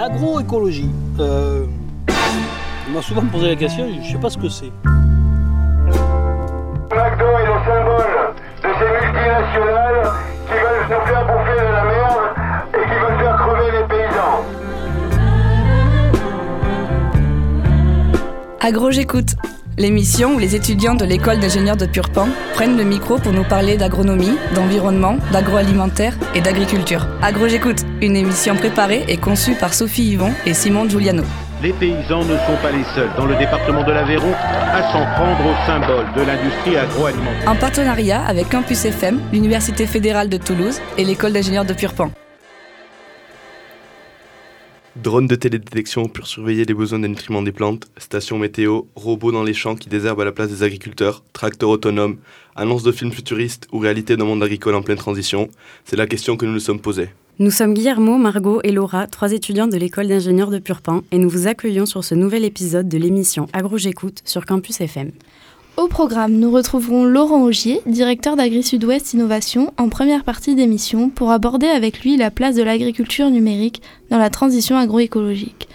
L'agroécologie. Euh, on m'a souvent posé la question, je ne sais pas ce que c'est. McDo est le symbole de ces multinationales qui veulent nous faire bouffer de la merde et qui veulent faire crever les paysans. Agro j'écoute, l'émission où les étudiants de l'école d'ingénieurs de Purpan prennent le micro pour nous parler d'agronomie, d'environnement, d'agroalimentaire et d'agriculture. Agro j'écoute, une émission préparée et conçue par Sophie Yvon et Simon Giuliano. Les paysans ne sont pas les seuls dans le département de l'Aveyron à s'en prendre au symbole de l'industrie agroalimentaire. En partenariat avec Campus FM, l'Université fédérale de Toulouse et l'école d'ingénieurs de Purpan. Drones de télédétection pour surveiller les besoins de nutriments des plantes, stations météo, robots dans les champs qui désherbent à la place des agriculteurs, tracteurs autonomes, annonces de films futuristes ou réalité d'un monde agricole en pleine transition, c'est la question que nous nous sommes posée. Nous sommes Guillermo, Margot et Laura, trois étudiants de l'école d'ingénieurs de Purpan, et nous vous accueillons sur ce nouvel épisode de l'émission Agro J'écoute sur Campus FM. Au programme, nous retrouverons Laurent Augier, directeur d'Agri Sud-Ouest Innovation, en première partie d'émission pour aborder avec lui la place de l'agriculture numérique dans la transition agroécologique.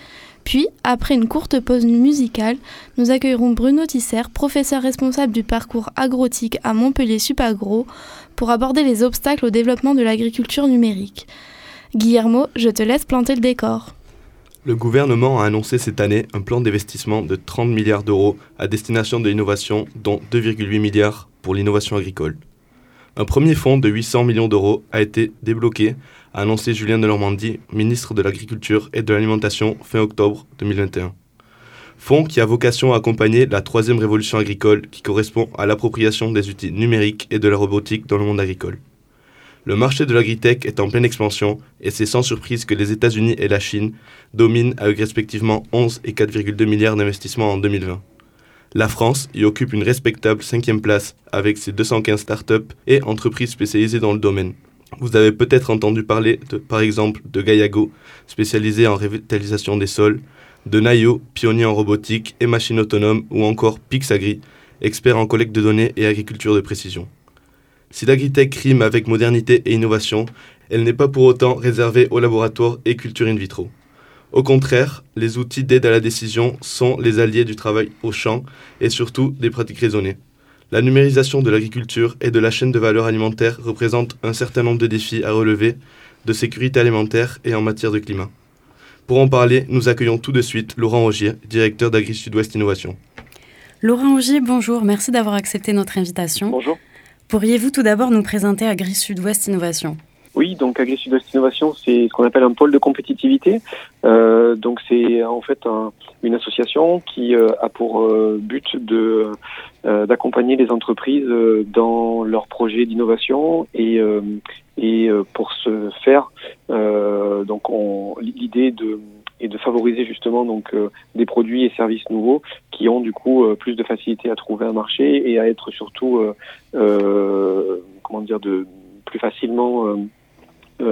Puis, après une courte pause musicale, nous accueillerons Bruno Tisser, professeur responsable du parcours agrotique à Montpellier Supagro, pour aborder les obstacles au développement de l'agriculture numérique. Guillermo, je te laisse planter le décor. Le gouvernement a annoncé cette année un plan d'investissement de 30 milliards d'euros à destination de l'innovation, dont 2,8 milliards pour l'innovation agricole. Un premier fonds de 800 millions d'euros a été débloqué, a annoncé Julien de Normandie, ministre de l'Agriculture et de l'Alimentation fin octobre 2021. Fonds qui a vocation à accompagner la troisième révolution agricole qui correspond à l'appropriation des outils numériques et de la robotique dans le monde agricole. Le marché de l'agritech est en pleine expansion et c'est sans surprise que les États-Unis et la Chine dominent avec respectivement 11 et 4,2 milliards d'investissements en 2020. La France y occupe une respectable cinquième place avec ses 215 startups et entreprises spécialisées dans le domaine. Vous avez peut-être entendu parler, par exemple, de Gaiago, spécialisé en revitalisation des sols, de Nayo, pionnier en robotique et machines autonomes, ou encore Pixagri, expert en collecte de données et agriculture de précision. Si l'agritech rime avec modernité et innovation, elle n'est pas pour autant réservée aux laboratoires et culture in vitro. Au contraire, les outils d'aide à la décision sont les alliés du travail au champ et surtout des pratiques raisonnées. La numérisation de l'agriculture et de la chaîne de valeur alimentaire représente un certain nombre de défis à relever de sécurité alimentaire et en matière de climat. Pour en parler, nous accueillons tout de suite Laurent Augier, directeur d'Agri Sud-Ouest Innovation. Laurent Augier, bonjour, merci d'avoir accepté notre invitation. Bonjour. Pourriez-vous tout d'abord nous présenter Agri Sud-Ouest Innovation? Oui, donc Agri Sud-Ouest Innovation, c'est ce qu'on appelle un pôle de compétitivité. Euh, donc c'est en fait un, une association qui euh, a pour euh, but de d'accompagner les entreprises dans leurs projets d'innovation et et pour ce faire, donc on l'idée de et de favoriser justement donc euh, des produits et services nouveaux qui ont du coup euh, plus de facilité à trouver un marché et à être surtout euh, comment dire de plus facilement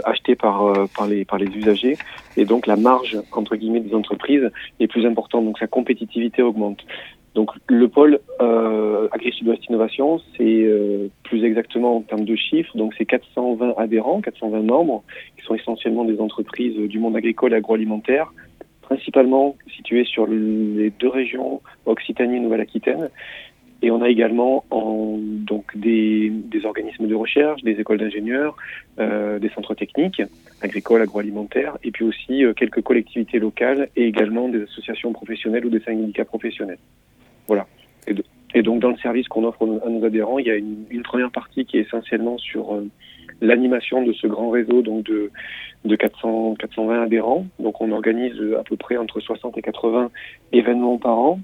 achetés par par les par les usagers. Et donc la marge entre guillemets des entreprises est plus importante. Donc sa compétitivité augmente donc le pôle euh, Agri Sud-Ouest Innovation, c'est euh, plus exactement en termes de chiffres, donc c'est 420 adhérents, 420 membres, qui sont essentiellement des entreprises du monde agricole et agroalimentaire, principalement situées sur les deux régions, Occitanie et Nouvelle-Aquitaine. Et on a également en, donc des, des, organismes de recherche, des écoles d'ingénieurs, euh, des centres techniques, agricoles, agroalimentaires, et puis aussi euh, quelques collectivités locales et également des associations professionnelles ou des syndicats professionnels. Voilà. Et, donc dans le service qu'on offre à nos adhérents, il y a une, première partie qui est essentiellement sur euh, l'animation de ce grand réseau donc de, de 400, 420 adhérents. Donc on organise à peu près entre 60 et 80 événements par an.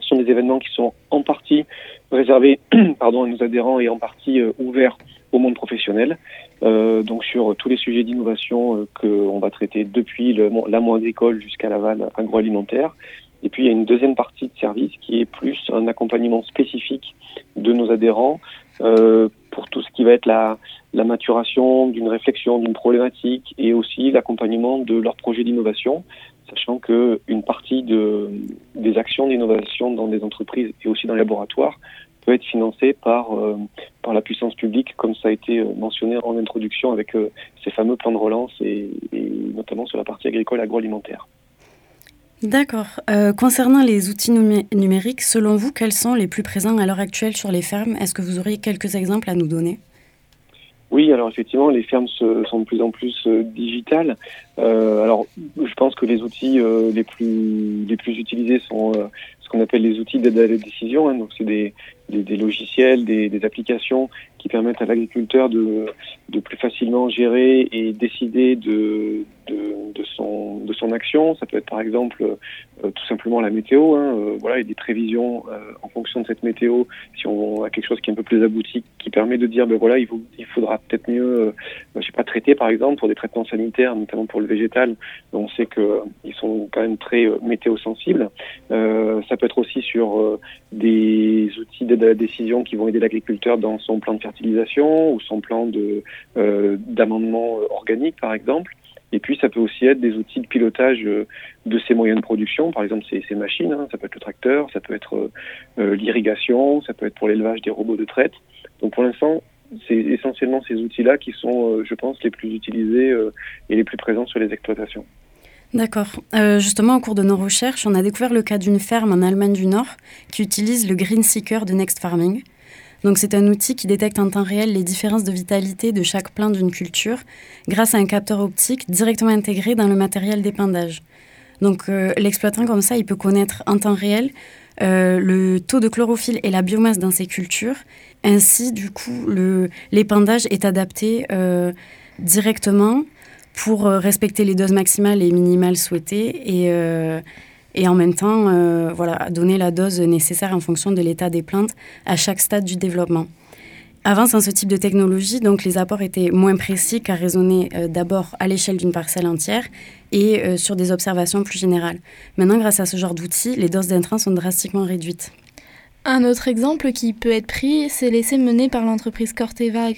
Ce sont des événements qui sont en partie réservés pardon, à nos adhérents et en partie euh, ouverts au monde professionnel. Euh, donc sur tous les sujets d'innovation euh, qu'on va traiter depuis l'amont agricole jusqu'à l'aval agroalimentaire. Et puis il y a une deuxième partie de service qui est plus un accompagnement spécifique de nos adhérents euh, pour tout ce qui va être la, la maturation d'une réflexion, d'une problématique et aussi l'accompagnement de leurs projets d'innovation, sachant que une partie de, des actions d'innovation dans des entreprises et aussi dans les laboratoires peut être financé par, par la puissance publique, comme ça a été mentionné en introduction avec ces fameux plans de relance et, et notamment sur la partie agricole agroalimentaire. D'accord. concernant les outils numériques, selon vous, quels sont les plus présents à l'heure actuelle sur les fermes? Est-ce que vous auriez quelques exemples à nous donner? Oui, alors effectivement, les fermes sont de plus en plus euh, digitales. Euh, alors, je pense que les outils euh, les plus utilisés sont euh, ce qu'on appelle les outils d'aide à la décision. Hein. donc, c'est des, des, logiciels, des, applications qui permettent à l'agriculteur de, plus facilement gérer et décider de, son, action. Ça peut être par exemple euh, tout simplement la météo, hein, euh, voilà, et des prévisions euh, en fonction de cette météo. Si on a quelque chose qui est un peu plus abouti, qui permet de dire, ben voilà, il, il faudra peut-être mieux, je sais pas, traiter par exemple pour des traitements sanitaires, notamment pour le végétal. On sait que ils sont quand même très météo sensibles. ça peut être aussi sur des outils à la décision qui vont aider l'agriculteur dans son plan de fertilisation ou son plan de d'amendement organique, par exemple. Et puis, ça peut aussi être des outils de pilotage euh, de ces moyens de production, par exemple ces, machines, hein. ça peut être le tracteur, ça peut être euh, euh, l'irrigation, ça peut être pour l'élevage des robots de traite. Donc pour l'instant, c'est essentiellement ces outils-là qui sont, je pense, les plus utilisés et les plus présents sur les exploitations. D'accord. Euh, justement, au cours de nos recherches, on a découvert le cas d'une ferme en Allemagne du Nord qui utilise le Green Seeker de Next Farming. Donc c'est un outil qui détecte en temps réel les différences de vitalité de chaque plante d'une culture grâce à un capteur optique directement intégré dans le matériel d'épandage. Donc euh, l'exploitant comme ça, il peut connaître en temps réel euh, le taux de chlorophylle et la biomasse dans ses cultures. Ainsi, du coup, l'épandage est adapté directement pour respecter les doses maximales et minimales souhaitées et, et en même temps euh, voilà, donner la dose nécessaire en fonction de l'état des plantes à chaque stade du développement. Avant, sans ce type de technologie, donc les apports étaient moins précis car raisonnés euh, d'abord à l'échelle d'une parcelle entière et euh, sur des observations plus générales. Maintenant, grâce à ce genre d'outils, les doses d'intrants sont drastiquement réduites. Un autre exemple qui peut être pris, c'est l'essai mené par l'entreprise Corteva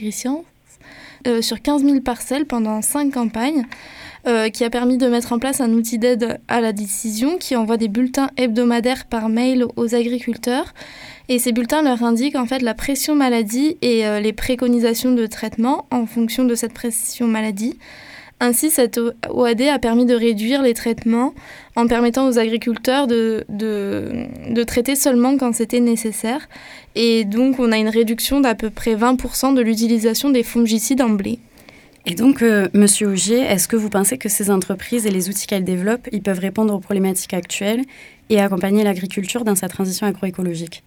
Agriscience sur 15 000 parcelles pendant 5 campagnes. Euh, qui a permis de mettre en place un outil d'aide à la décision qui envoie des bulletins hebdomadaires par mail aux agriculteurs. Et ces bulletins leur indiquent en fait la pression maladie et euh, les préconisations de traitement en fonction de cette pression maladie. Ainsi, cette OAD a permis de réduire les traitements en permettant aux agriculteurs de, de, traiter seulement quand c'était nécessaire. Et donc, on a une réduction d'à peu près 20% de l'utilisation des fongicides en blé. Et donc, euh, Monsieur Augier, est-ce que vous pensez que ces entreprises et les outils qu'elles développent, ils peuvent répondre aux problématiques actuelles et accompagner l'agriculture dans sa transition agroécologique?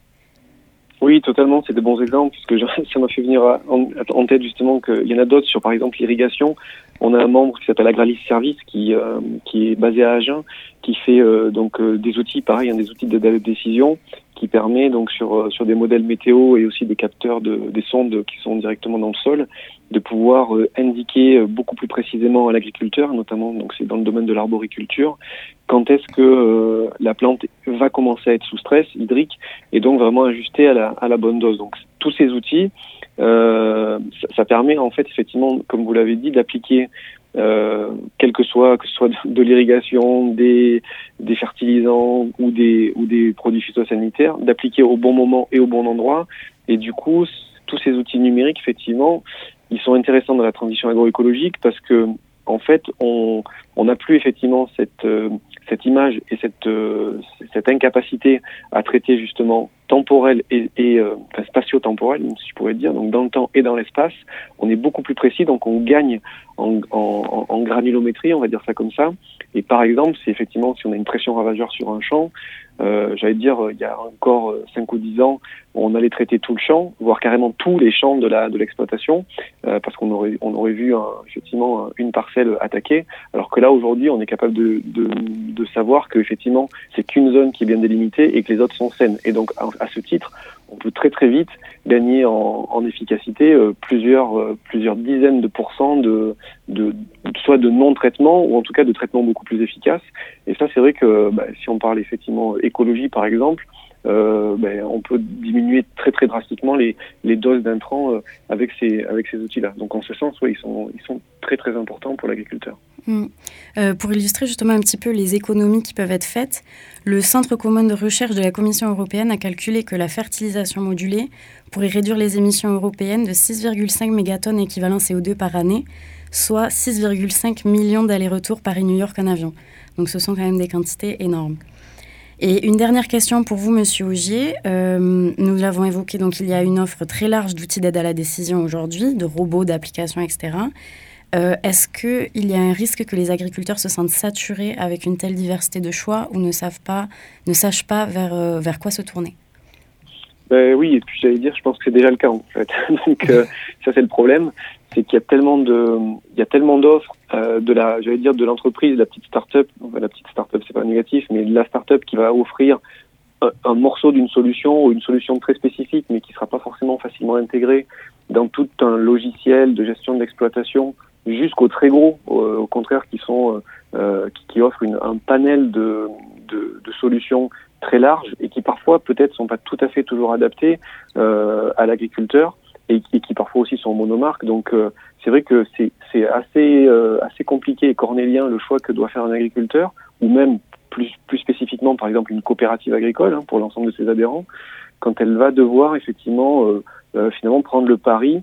Oui, totalement, c'est des bons exemples, puisque ça m'a fait venir en, tête justement qu'il y en a d'autres sur, par exemple, l'irrigation. On a un membre qui s'appelle Agralis Service, qui, euh, qui est basé à Agen, qui fait euh, donc des outils, pareil, hein, des outils de, de, décision, qui permet donc sur, sur des modèles météo et aussi des capteurs de, des sondes qui sont directement dans le sol, de pouvoir euh, indiquer euh, beaucoup plus précisément à l'agriculteur, notamment donc c'est dans le domaine de l'arboriculture, quand est-ce que euh, la plante va commencer à être sous stress hydrique et donc vraiment ajuster à la, à la bonne dose. Donc tous ces outils, euh, ça, permet en fait effectivement, comme vous l'avez dit, d'appliquer euh, quel que soit que ce soit de, l'irrigation, des, des fertilisants ou des ou des produits phytosanitaires, d'appliquer au bon moment et au bon endroit. Et du coup, tous ces outils numériques, effectivement, ils sont intéressants dans la transition agroécologique parce que en fait, on n'a plus effectivement cette euh, cette image et cette euh, cette incapacité à traiter justement temporel et, et euh, spatio-temporel, si je pourrais dire, donc dans le temps et dans l'espace, on est beaucoup plus précis, donc on gagne en, en, en, granulométrie, on va dire ça comme ça. Et par exemple, c'est effectivement si on a une pression ravageur sur un champ, euh, j'allais dire, il y a encore 5 ou 10 ans, on allait traiter tout le champ, voire carrément tous les champs de la de l'exploitation, euh, parce qu'on aurait on aurait vu un, effectivement une parcelle attaquée, alors que là aujourd'hui on est capable de, de, de savoir que effectivement c'est qu'une zone qui est bien délimitée et que les autres sont saines. Et donc à, ce titre, on peut très très vite gagner en, efficacité euh, plusieurs euh, plusieurs dizaines de pourcents de, de soit de non traitement ou en tout cas de traitement beaucoup plus efficace. Et ça c'est vrai que bah, si on parle effectivement écologie par exemple euh, ben, on peut diminuer très très drastiquement les, doses d'intrants euh, avec ces outils-là. Donc en ce sens, oui, ils sont très très importants pour l'agriculteur. Mm. Euh, pour illustrer justement un petit peu les économies qui peuvent être faites, le Centre commun de recherche de la Commission européenne a calculé que la fertilisation modulée pourrait réduire les émissions européennes de 6,5 mégatonnes équivalent CO2 par année, soit 6,5 millions d'allers-retours Paris-New York en avion. Donc ce sont quand même des quantités énormes. Et une dernière question pour vous, Monsieur Augier. Euh, nous l'avons évoqué, donc il y a une offre très large d'outils d'aide à la décision aujourd'hui, de robots, d'applications, etc. Euh, Est-ce qu'il y a un risque que les agriculteurs se sentent saturés avec une telle diversité de choix ou ne savent pas, ne sachent pas vers, euh, vers quoi se tourner? Ben oui, et puis j'allais dire, je pense que c'est déjà le cas en fait. Donc ça c'est le problème, c'est qu'il y a tellement y a tellement d'offres de la, j'allais dire de l'entreprise, la petite start-up, la petite start-up c'est pas négatif, mais la start-up qui va offrir un, morceau d'une solution ou une solution très spécifique, mais qui sera pas forcément facilement intégrée dans tout un logiciel de gestion de l'exploitation, jusqu'aux très gros, au, contraire, qui sont, euh, qui, qui offrent un panel de, de, solutions très larges et qui parfois peut-être sont pas tout à fait toujours adaptées euh, à l'agriculteur et qui, parfois aussi sont monomarques. Donc euh, c'est vrai que c'est c'est assez euh, assez compliqué et cornélien le choix que doit faire un agriculteur ou même plus spécifiquement par exemple une coopérative agricole hein, pour l'ensemble de ses adhérents quand elle va devoir effectivement euh, euh, finalement prendre le pari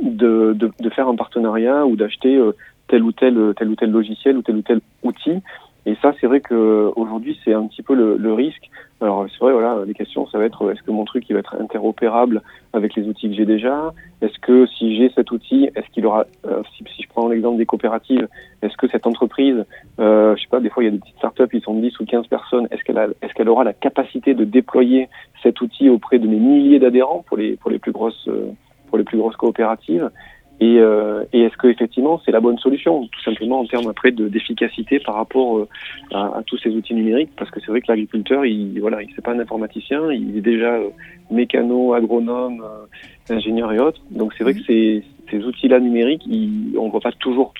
de, faire un partenariat ou d'acheter tel ou tel logiciel ou tel ou tel outil et ça, c'est vrai que aujourd'hui, c'est un petit peu le, le risque. Alors, c'est vrai, voilà, les questions, ça va être est-ce que mon truc il va être interopérable avec les outils que j'ai déjà? Est-ce que si j'ai cet outil, est-ce qu'il aura, euh, si, si, je prends l'exemple des coopératives, est-ce que cette entreprise, euh, je sais pas, des fois il y a des petites startups, ils sont 10 ou 15 personnes, est-ce qu'elle est-ce qu'elle aura la capacité de déployer cet outil auprès de mes milliers d'adhérents pour les pour les plus grosses euh, pour les plus grosses coopératives? Et, euh, et est-ce que effectivement c'est la bonne solution, tout simplement en termes après de d'efficacité par rapport euh, à, à, tous ces outils numériques, parce que c'est vrai que l'agriculteur, il voilà, il c'est pas un informaticien, il est déjà euh, mécano, agronome, euh, ingénieur et autres. Donc c'est vrai que ces, ces outils-là numériques, ils, on voit pas toujours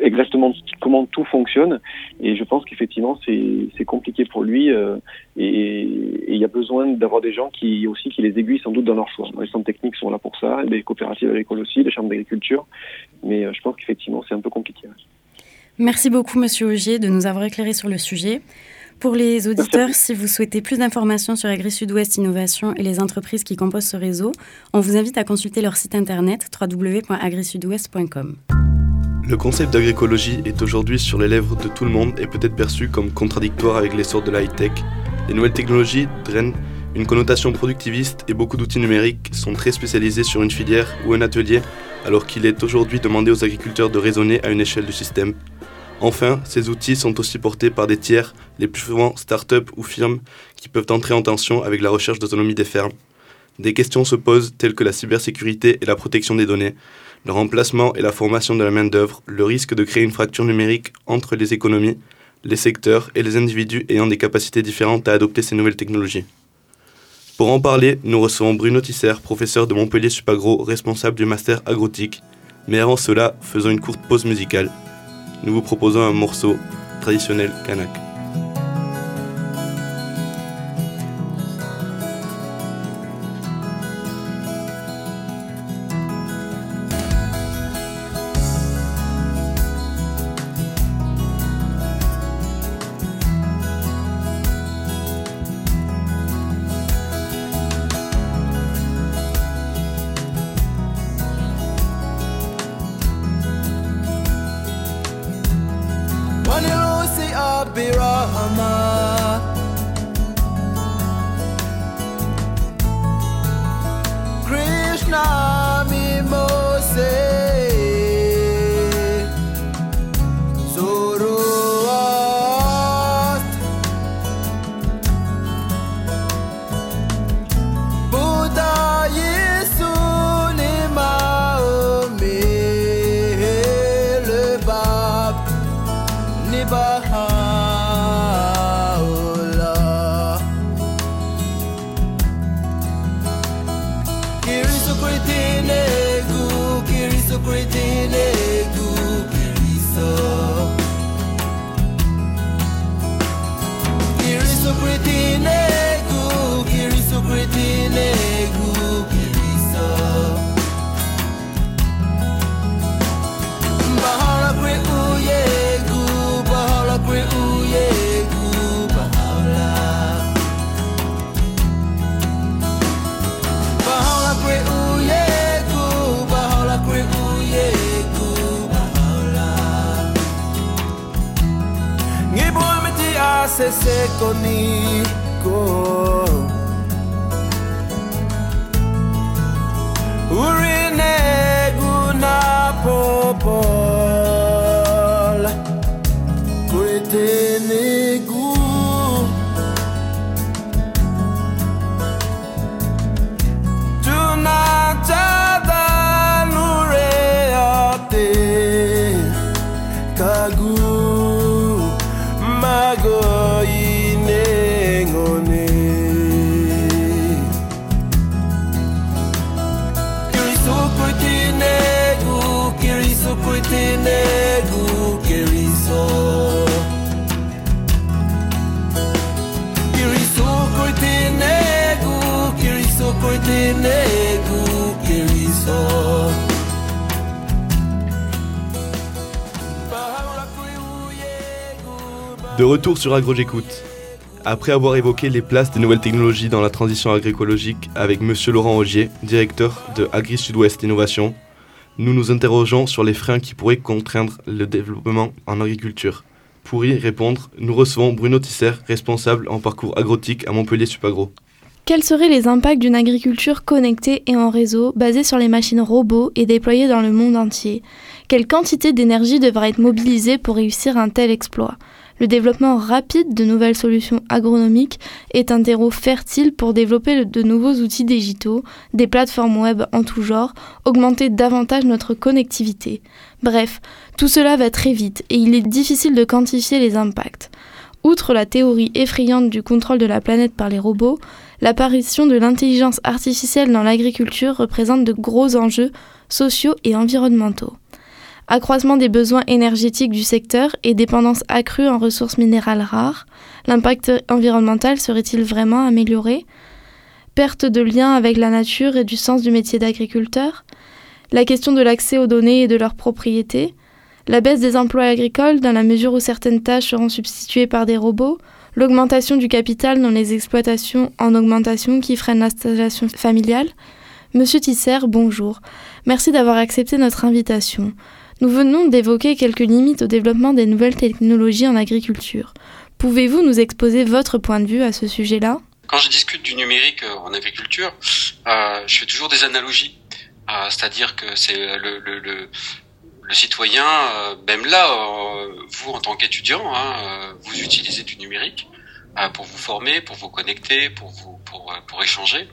exactement comment tout fonctionne et je pense qu'effectivement c'est compliqué pour lui euh, et il y a besoin d'avoir des gens qui aussi qui les aiguillent sans doute dans leur choix. Les centres techniques sont là pour ça, les coopératives agricoles aussi, les chambres d'agriculture, mais euh, je pense qu'effectivement c'est un peu compliqué. Merci beaucoup Monsieur Augier de nous avoir éclairé sur le sujet. Pour les auditeurs, si vous souhaitez plus d'informations sur Agri Sud-Ouest Innovation et les entreprises qui composent ce réseau, on vous invite à consulter leur site internet www.agrisudouest.com. Le concept d'agroécologie est aujourd'hui sur les lèvres de tout le monde et peut être perçu comme contradictoire avec l'essor de la high-tech. Les nouvelles technologies drainent une connotation productiviste et beaucoup d'outils numériques sont très spécialisés sur une filière ou un atelier, alors qu'il est aujourd'hui demandé aux agriculteurs de raisonner à une échelle du système. Enfin, ces outils sont aussi portés par des tiers, les plus souvent start-up ou firmes, qui peuvent entrer en tension avec la recherche d'autonomie des fermes. Des questions se posent telles que la cybersécurité et la protection des données, le remplacement et la formation de la main-d'œuvre, le risque de créer une fracture numérique entre les économies, les secteurs et les individus ayant des capacités différentes à adopter ces nouvelles technologies. Pour en parler, nous recevons Bruno Tisser, professeur de Montpellier Supagro, responsable du master agrotique. Mais avant cela, faisons une courte pause musicale. Nous vous proposons un morceau traditionnel kanak. se koniko Urine De retour sur Agro J'écoute. Après avoir évoqué les places des nouvelles technologies dans la transition agroécologique avec Monsieur Laurent Augier, directeur de Agri Sud-Ouest Innovation, nous nous interrogeons sur les freins qui pourraient contraindre le développement en agriculture. Pour y répondre, nous recevons Bruno Tisser, responsable en parcours agrotique à Montpellier Supagro. Quels seraient les impacts d'une agriculture connectée et en réseau, basée sur les machines robots et déployée dans le monde entier? Quelle quantité d'énergie devra être mobilisée pour réussir un tel exploit? Le développement rapide de nouvelles solutions agronomiques est un terreau fertile pour développer de nouveaux outils digitaux, des plateformes web en tout genre, augmenter davantage notre connectivité. Bref, tout cela va très vite et il est difficile de quantifier les impacts. Outre la théorie effrayante du contrôle de la planète par les robots, l'apparition de l'intelligence artificielle dans l'agriculture représente de gros enjeux sociaux et environnementaux. Accroissement des besoins énergétiques du secteur et dépendance accrue en ressources minérales rares, l'impact environnemental serait-il vraiment amélioré? Perte de lien avec la nature et du sens du métier d'agriculteur? La question de l'accès aux données et de leur propriété la baisse des emplois agricoles dans la mesure où certaines tâches seront substituées par des robots, l'augmentation du capital dans les exploitations en augmentation qui freine l'installation familiale? Monsieur Tisser, bonjour. Merci d'avoir accepté notre invitation. Nous venons d'évoquer quelques limites au développement des nouvelles technologies en agriculture. Pouvez-vous nous exposer votre point de vue à ce sujet-là? Quand je discute du numérique en agriculture, euh, je fais toujours des analogies. Euh, C'est-à-dire que c'est le, citoyen, euh, même là, euh, vous en tant qu'étudiant, hein, euh, vous utilisez du numérique pour vous former, pour vous connecter, pour vous pour, pour échanger.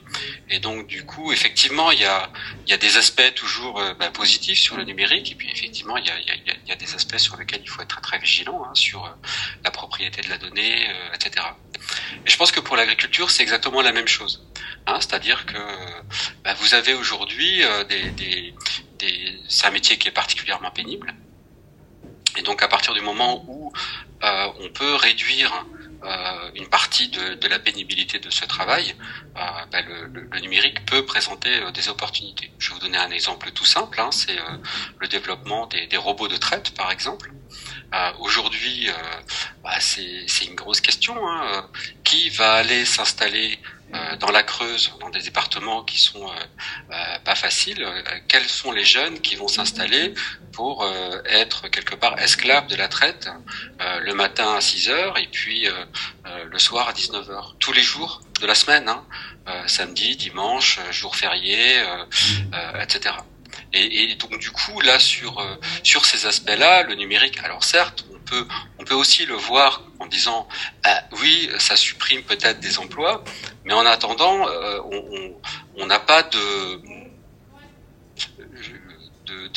Et donc du coup, effectivement, il y a il y a des aspects toujours bah, positifs sur le numérique, et puis effectivement, il y a, il y a, des aspects sur lesquels il faut être très vigilant hein, sur la propriété de la donnée, etc. Et je pense que pour l'agriculture, c'est exactement la même chose. Hein, C'est-à-dire que bah, vous avez aujourd'hui des, c'est un métier qui est particulièrement pénible. Et donc à partir du moment où euh, on peut réduire euh, une partie de, de, la pénibilité de ce travail, euh, ben le, le, le, numérique peut présenter euh, des opportunités. Je vais vous donner un exemple tout simple, hein, c'est euh, le développement des, des, robots de traite, par exemple. Euh, aujourd'hui, bah, c'est une grosse question. Hein, qui va aller s'installer dans la Creuse, dans des départements qui sont euh, pas faciles, quels sont les jeunes qui vont s'installer pour euh, être quelque part esclaves de la traite euh, le matin à 6 heures et puis le soir à 19 heures, tous les jours de la semaine, hein, samedi, dimanche, jour férié, etc. Et, et, donc du coup là sur sur ces aspects-là, le numérique, alors certes, on peut aussi le voir en disant bah, oui, ça supprime peut-être des emplois, mais en attendant, euh, on n'a pas de,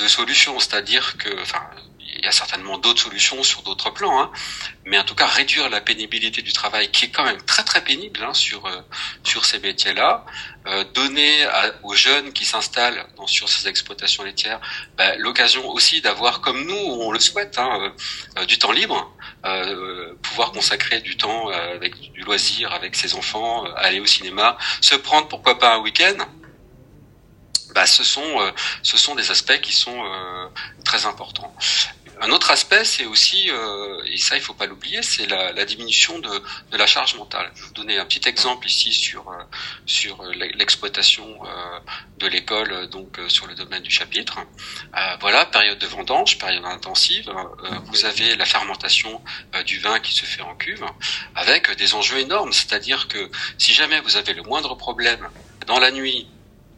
solution, c'est-à-dire que, a certainement d'autres solutions sur d'autres plans, hein, mais en tout cas réduire la pénibilité du travail, qui est quand même très très pénible hein, sur euh, sur ces métiers-là, euh, donner à, aux jeunes qui s'installent sur ces exploitations laitières bah, l'occasion aussi d'avoir, comme nous on le souhaite, hein, euh, du temps libre, euh, pouvoir consacrer du temps avec du loisir avec ses enfants, aller au cinéma, se prendre pourquoi pas un week-end bah, ce sont ce sont des aspects qui sont très importants. un autre aspect, c'est aussi, euh, et ça il faut pas l'oublier, c'est la, la, diminution de, de, la charge mentale. Je vais vous donner un petit exemple ici sur euh, sur l'exploitation euh, de l'école, donc sur le domaine du chapitre. voilà, période de vendange, période intensive. vous avez la fermentation du vin qui se fait en cuve, avec des enjeux énormes. C'est-à-dire que si jamais vous avez le moindre problème dans la nuit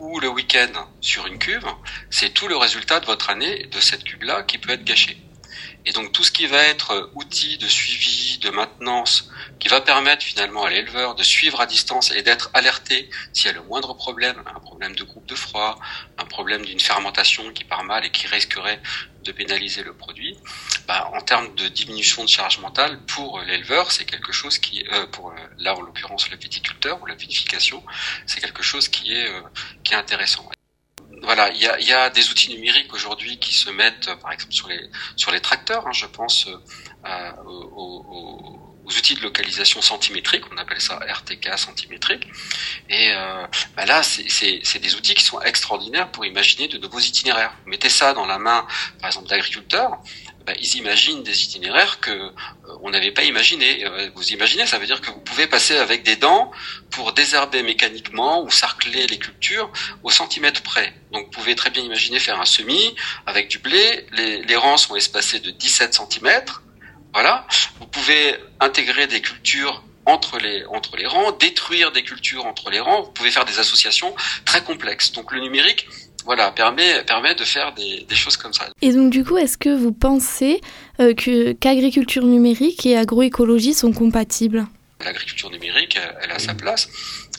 ou le week-end sur une cuve, c'est tout le résultat de votre année de cette cuve-là qui peut être gâché. Et donc tout ce qui va être outil de suivi, de maintenance, qui va permettre finalement à l'éleveur de suivre à distance et d'être alerté s'il y a le moindre problème, un problème de groupe de froid, un problème d'une fermentation qui part mal et qui risquerait de pénaliser le produit, bah, en termes de diminution de charge mentale pour l'éleveur, c'est quelque chose qui, euh, pour euh, là en l'occurrence le viticulteur ou la vinification, c'est quelque chose qui est euh, qui est intéressant. Voilà, il y a, y a, des outils numériques aujourd'hui qui se mettent, par exemple sur les sur les tracteurs. Hein, je pense euh, aux, aux aux outils de localisation centimétrique, on appelle ça RTK centimétrique. Et euh, bah là, c'est des outils qui sont extraordinaires pour imaginer de nouveaux itinéraires. Vous mettez ça dans la main, par exemple, d'agriculteurs, bah, ils imaginent des itinéraires que euh, on n'avait pas imaginé. Euh, vous imaginez, ça veut dire que vous pouvez passer avec des dents pour désherber mécaniquement ou sarcler les cultures au centimètre près. Donc vous pouvez très bien imaginer faire un semis avec du blé. Les, les rangs sont espacés de 17 centimètres voilà. Vous pouvez intégrer des cultures entre les, entre les rangs, détruire des cultures entre les rangs. Vous pouvez faire des associations très complexes. Donc le numérique, voilà, permet, permet de faire des, des choses comme ça. Et donc du coup, est-ce que vous pensez euh, que qu'agriculture numérique et agroécologie sont compatibles? L'agriculture numérique, elle, a sa place.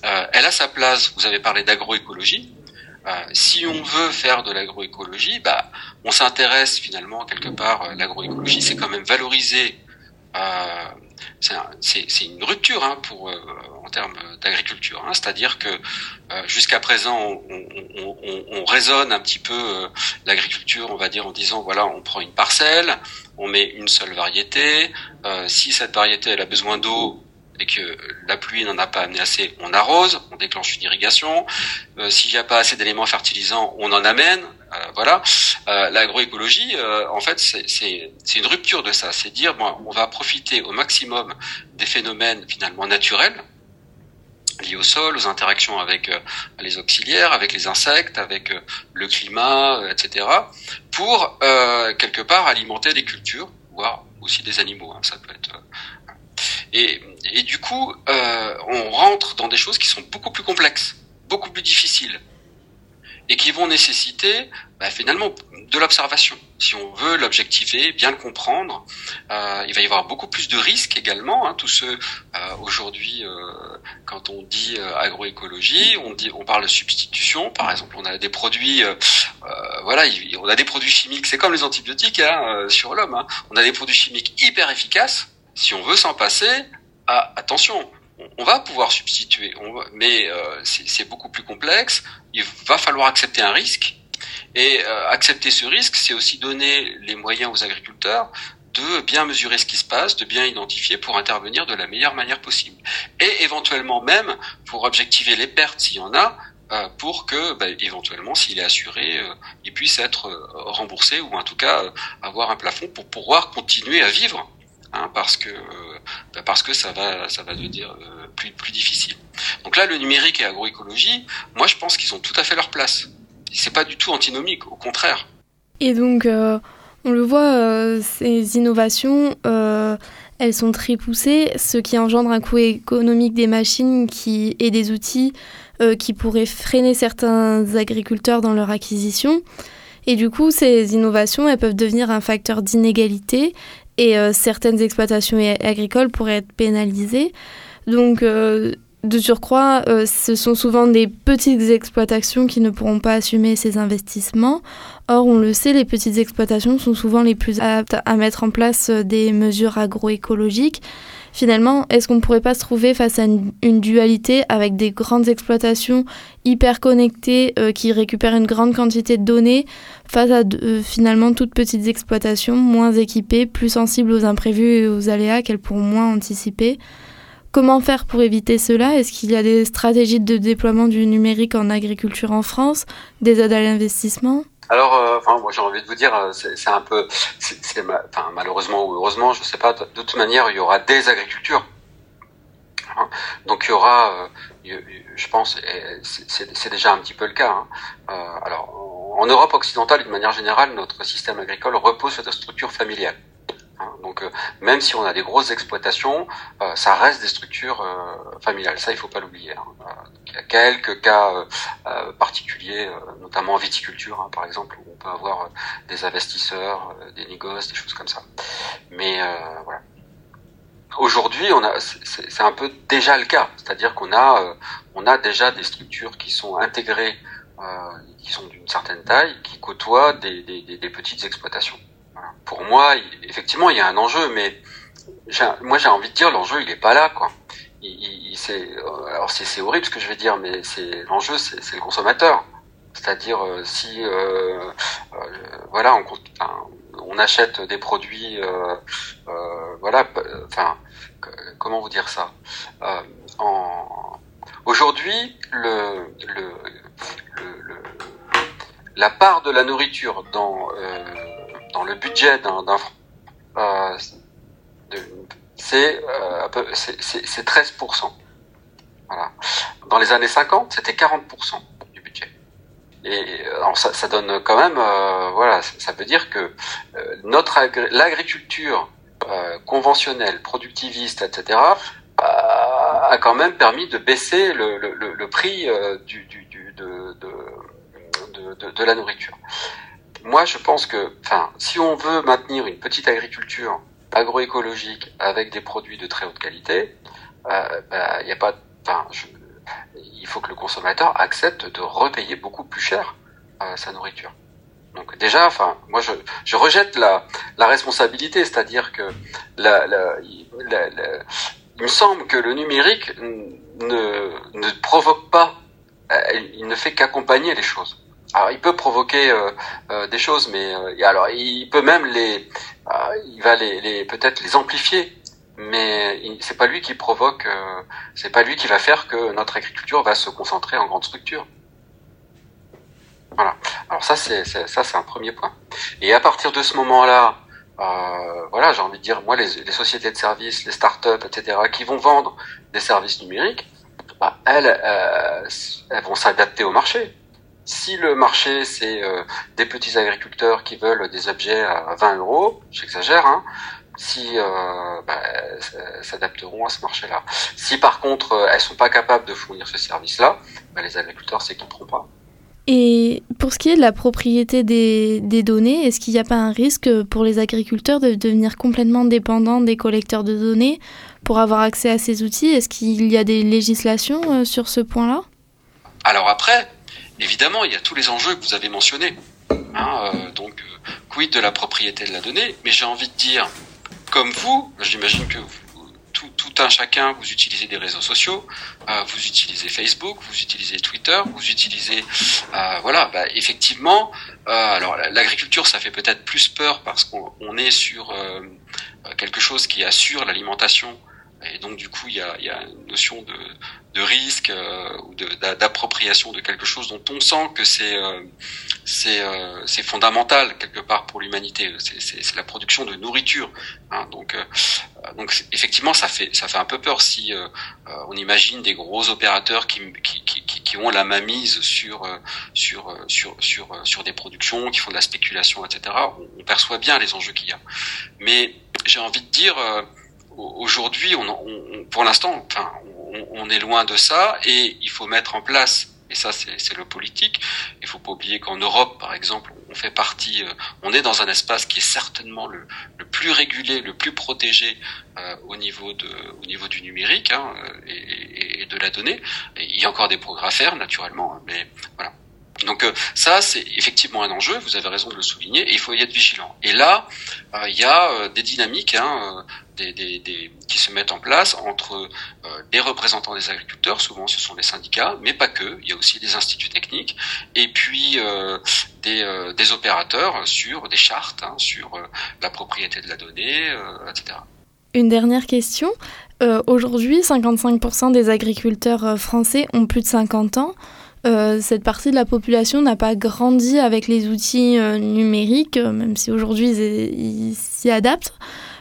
Euh, elle a sa place, vous avez parlé d'agroécologie. Euh, si on veut faire de l'agroécologie, bah, on s'intéresse finalement quelque part. Euh, l'agroécologie, c'est quand même valoriser. Euh, c'est une rupture hein, pour euh, en termes d'agriculture. Hein, C'est-à-dire que euh, jusqu'à présent, on, on, on, on, raisonne un petit peu l'agriculture, on va dire en disant voilà, on prend une parcelle, on met une seule variété. si cette variété elle a besoin d'eau, et que la pluie n'en a pas amené assez, on arrose, on déclenche une irrigation. Euh, S'il n'y a pas assez d'éléments fertilisants, on en amène. Euh, voilà. Euh, L'agroécologie, euh, en fait, c'est une rupture de ça. C'est dire, bon, on va profiter au maximum des phénomènes finalement naturels liés au sol, aux interactions avec les auxiliaires, avec les insectes, avec le climat, etc., pour quelque part alimenter des cultures, voire aussi des animaux. Hein, ça peut être et, et du coup, euh, on rentre dans des choses qui sont beaucoup plus complexes, beaucoup plus difficiles, et qui vont nécessiter bah, finalement de l'observation. Si on veut l'objectiver, bien le comprendre, euh, il va y avoir beaucoup plus de risques également. Hein, tous ceux euh, aujourd'hui, euh, quand on dit euh, agroécologie, on dit, on parle de substitution. Par exemple, on a des produits, euh, voilà, on a des produits chimiques. C'est comme les antibiotiques hein, sur l'homme. Hein. On a des produits chimiques hyper efficaces si on veut s'en passer, ah, attention, on, va pouvoir substituer, mais euh, c'est beaucoup plus complexe. Il va falloir accepter un risque. Et euh, accepter ce risque, c'est aussi donner les moyens aux agriculteurs de bien mesurer ce qui se passe, de bien identifier pour intervenir de la meilleure manière possible. Et éventuellement même pour objectiver les pertes s'il y en a, euh, pour que bah, éventuellement s'il est assuré, il puisse être remboursé ou en tout cas avoir un plafond pour pouvoir continuer à vivre Hein, parce que bah, parce que ça va ça va devenir euh, plus plus difficile. Donc là, le numérique et l'agroécologie, moi je pense qu'ils ont tout à fait leur place. C'est pas du tout antinomique, au contraire. Et donc, euh, on le voit, euh, ces innovations, elles sont très poussées, ce qui engendre un coût économique des machines et des outils qui pourraient freiner certains agriculteurs dans leur acquisition. Et du coup, ces innovations, elles peuvent devenir un facteur d'inégalité et euh, certaines exploitations agricoles pourraient être pénalisées. Donc, euh, de surcroît, euh, ce sont souvent des petites exploitations qui ne pourront pas assumer ces investissements. Or, on le sait, les petites exploitations sont souvent les plus aptes à mettre en place des mesures agroécologiques. Finalement, est-ce qu'on ne pourrait pas se trouver face à une, dualité avec des grandes exploitations hyper connectées qui récupèrent une grande quantité de données face à finalement toutes petites exploitations moins équipées, plus sensibles aux imprévus et aux aléas qu'elles pourront moins anticiper? Comment faire pour éviter cela? Est-ce qu'il y a des stratégies de déploiement du numérique en agriculture en France Des aides à l'investissement? Alors, euh, enfin, moi j'ai envie de vous dire, euh, c'est un peu, c'est malheureusement ou heureusement, je sais pas. De toute manière, il y aura des agricultures. Hein. Donc il y aura, euh, je pense, c'est- déjà un petit peu le cas. hein. Alors, en Europe occidentale, d'une manière générale, notre système agricole repose sur des structures familiales. Hein. Donc, euh, même si on a des grosses exploitations, euh, ça reste des structures euh, familiales. Ça, il faut pas l'oublier. hein. Il y a quelques cas particuliers, notamment en viticulture, hein, par exemple, où on peut avoir des investisseurs, des négoces, des choses comme ça. Mais voilà. Aujourd'hui, c'est- un peu déjà le cas, c'est-à-dire qu'on a, on a déjà des structures qui sont intégrées, qui sont d'une certaine taille, qui côtoient des petites exploitations. Pour moi, effectivement, il y a un enjeu, mais moi j'ai envie de dire l'enjeu, il est pas là, quoi. Euh, alors c'est horrible ce que je vais dire, mais c'est l'enjeu, c'est le consommateur. C'est-à-dire euh, si, euh, voilà, on, achète des produits, voilà, enfin, comment vous dire ça. Aujourd'hui, la part de la nourriture dans, dans le budget d'un d'un Fran- euh, c'est euh, un peu- c'est- c'est c'est 13%. Voilà. Dans les années 50, c'était 40% du budget. Et euh, ça, donne quand même, euh, voilà, ça veut dire que euh, notre agri- l'agriculture euh, conventionnelle, productiviste, etc., a quand même permis de baisser le, prix euh, du, de, de, de, de la nourriture. Moi, je pense que, enfin, si on veut maintenir une petite agriculture agroécologique avec des produits de très haute qualité, euh, bah, il a pas, enfin, il faut que le consommateur accepte de repayer beaucoup plus cher euh, sa nourriture. Donc déjà, enfin, moi je, je rejette la, la responsabilité, c'est-à-dire que la, la- la- il me semble que le numérique ne, ne provoque pas, euh, il ne fait qu'accompagner les choses. Alors il peut provoquer euh, euh, des choses, mais euh, alors il peut même les, euh, il va les, les peut-être les amplifier, mais c'est pas lui qui provoque, euh, c'est pas lui qui va faire que notre agriculture va se concentrer en grande structure. Voilà. Alors ça c'est ça c'est un premier point. Et à partir de ce moment-là, euh, voilà, j'ai envie de dire moi les, les sociétés de services, les startups, etc. qui vont vendre des services numériques, bah, elles elles vont s'adapter au marché. Si le marché c'est euh, des petits agriculteurs qui veulent des objets à 20 euros, j'exagère, hein, si euh, bah, s'adapteront à ce marché-là. Si par contre euh, elles sont pas capables de fournir ce service-là, bah, les agriculteurs ne pourront pas. Et pour ce qui est de la propriété des, des données, est-ce qu'il n'y a pas un risque pour les agriculteurs de devenir complètement dépendants des collecteurs de données pour avoir accès à ces outils? Est-ce qu'il y a des législations sur ce point-là? Alors après, évidemment, il y a tous les enjeux que vous avez mentionnés. Hein, euh, donc, euh, quid de la propriété de la donnée? Mais j'ai envie de dire, comme vous, j'imagine que tout, un chacun, vous utilisez des réseaux sociaux, euh, vous utilisez Facebook, vous utilisez Twitter, vous utilisez, voilà, bah, effectivement. alors, la- l'agriculture, ça fait peut-être plus peur parce qu'on on est sur quelque chose qui assure l'alimentation. Et donc, du coup, il y a, y a une notion de, de risque euh, ou d'appropriation de quelque chose dont on sent que c'est euh, c'est euh, fondamental quelque part pour l'humanité. C'est- la production de nourriture. hein. donc euh, donc effectivement, ça fait ça fait un peu peur si euh, on imagine des gros opérateurs qui qui, qui, qui- ont la mainmise sur sur sur sur sur des productions, qui font de la spéculation, etc. On, on perçoit bien les enjeux qu'il y a. Mais j'ai envie de dire. Au- Aujourd'hui, on, on- pour l'instant, enfin, on, on est loin de ça et il faut mettre en place. Et ça, c'est le politique. Il faut pas oublier qu'en Europe, par exemple, on fait partie, euh, on est dans un espace qui est certainement le, le plus régulé, le plus protégé euh, au niveau de, au niveau du numérique hein, et, et- et de la donnée. Il y a encore des progrès à faire, naturellement, hein, mais voilà. Donc euh, ça, c'est effectivement un enjeu. Vous avez raison de le souligner. Et il faut y être vigilant. Et là, euh, il y a euh, des dynamiques. Hein, qui se mettent en place entre les représentants des agriculteurs, souvent ce sont les syndicats, mais pas que, il y a aussi des instituts techniques, et puis des, opérateurs sur des chartes, hein, sur la propriété de la donnée, etc. Une dernière question. Aujourd'hui, 55% des agriculteurs français ont plus de 50 ans. Euh, cette partie de la population n'a pas grandi avec les outils euh, numériques, euh, même si aujourd'hui ils s'y adaptent.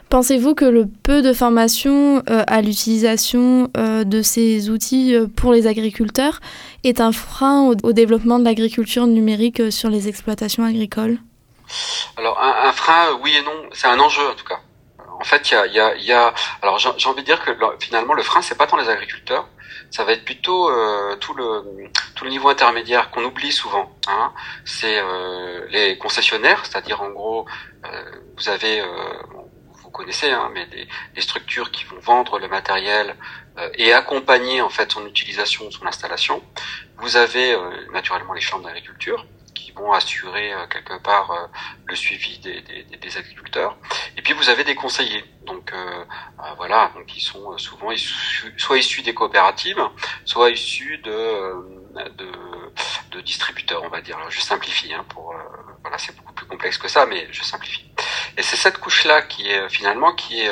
Pensez-vous que le peu de formation à l'utilisation de ces outils pour les agriculteurs est un frein au, développement de l'agriculture numérique sur les exploitations agricoles? Alors un, frein, oui et non, c'est un enjeu en tout cas. En fait, il y a, y y a- alors j'ai envie de dire que le- finalement le frein c'est pas tant les agriculteurs, ça va être plutôt euh, tout le tout le niveau intermédiaire qu'on oublie souvent. Hein. C'est euh, les concessionnaires, c'est-à-dire en gros euh, vous avez euh, vous connaissez, hein, mais des, des structures qui vont vendre le matériel euh, et accompagner en fait son utilisation, son installation. Vous avez naturellement les chambres d'agriculture vont assurer euh, quelque part euh, le suivi des, agriculteurs. Et puis vous avez des conseillers, donc euh, voilà, donc ils sont souvent soit issus des coopératives, soit issus de, de, de distributeurs, on va dire. Alors je simplifie, hein, pour voilà, c'est beaucoup plus complexe que ça, mais je simplifie. Et c'est cette couche-là qui est finalement qui est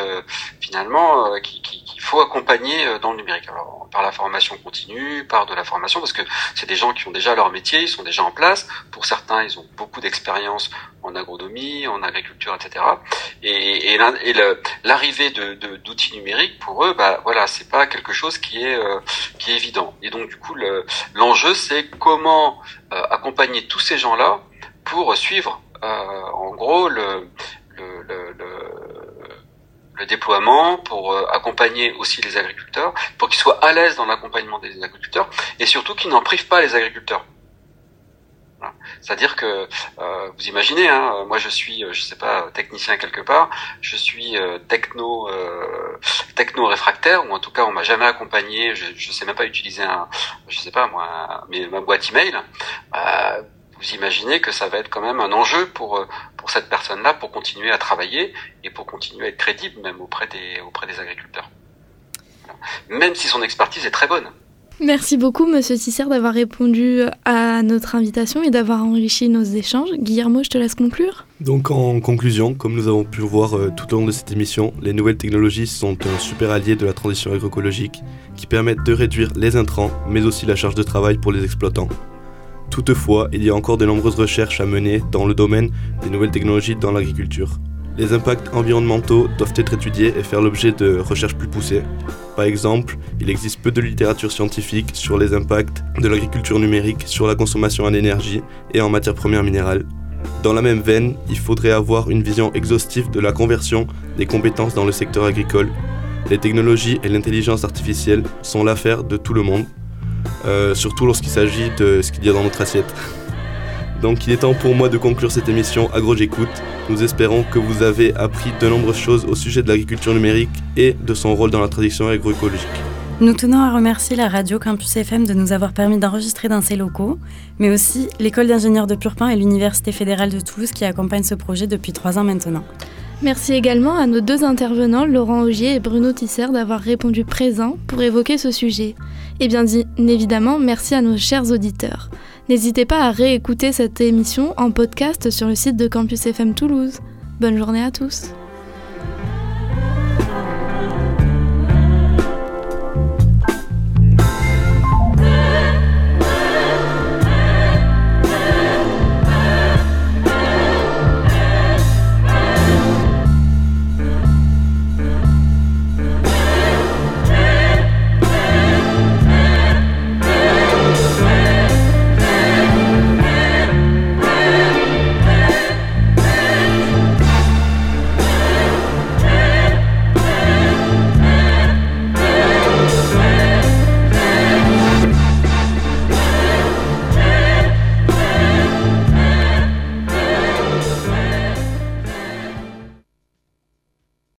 finalement qui- qui- qu'il faut accompagner dans le numérique. Par la formation continue, par de la formation, parce que c'est des gens qui ont déjà leur métier, ils sont déjà en place. Pour certains, ils ont beaucoup d'expérience en agronomie, en agriculture, etc. Et, l'arrivée de, d'outils numériques pour eux, bah voilà, c'est pas quelque chose qui est euh, qui est évident. Et donc du coup, le- l'enjeu c'est comment euh, accompagner tous ces gens-là pour suivre, euh, en gros, le, le, le- le déploiement, pour euh, accompagner aussi les agriculteurs, pour qu'ils soient à l'aise dans l'accompagnement des agriculteurs, et surtout qu'ils n'en privent pas les agriculteurs. Voilà. C'est-à-dire que euh, vous imaginez, hein, euh, moi je suis, euh, je sais pas, technicien quelque part, je suis euh, techno euh, techno réfractaire ou en tout cas on m'a jamais accompagné, je, je sais même pas utiliser un, je sais pas moi, ma boîte email. Vous imaginez que ça va être quand même un enjeu pour euh, pour cette personne-là pour continuer à travailler et pour continuer à être crédible même auprès des auprès des agriculteurs. Même si son expertise est très bonne. Merci beaucoup, Monsieur Tisser, d'avoir répondu à notre invitation et d'avoir enrichi nos échanges. Guillermo, je te laisse conclure. Donc en conclusion, comme nous avons pu le voir euh, tout au long de cette émission, les nouvelles technologies sont un super allié de la transition agroécologique qui permettent de réduire les intrants mais aussi la charge de travail pour les exploitants. Toutefois, il y a encore de nombreuses recherches à mener dans le domaine des nouvelles technologies dans l'agriculture. Les impacts environnementaux doivent être étudiés et faire l'objet de recherches plus poussées. Par exemple, il existe peu de littérature scientifique sur les impacts de l'agriculture numérique sur la consommation en énergie et en matières premières minérales. Dans la même veine, il faudrait avoir une vision exhaustive de la conversion des compétences dans le secteur agricole. Les technologies et l'intelligence artificielle sont l'affaire de tout le monde, euh, surtout lorsqu'il s'agit de ce qu'il y a dans notre assiette. Donc il est temps pour moi de conclure cette émission Agro J'écoute. Nous espérons que vous avez appris de nombreuses choses au sujet de l'agriculture numérique et de son rôle dans la tradition agroécologique. Nous tenons à remercier la radio Campus FM de nous avoir permis d'enregistrer dans ces locaux, mais aussi l'école d'ingénieurs de Purpin et l'Université fédérale de Toulouse qui accompagnent ce projet depuis trois ans maintenant. Merci également à nos deux intervenants, Laurent Augier et Bruno Tisser, d'avoir répondu présents pour évoquer ce sujet. Et bien dit, évidemment, merci à nos chers auditeurs. N'hésitez pas à réécouter cette émission en podcast sur le site de Campus FM Toulouse. Bonne journée à tous.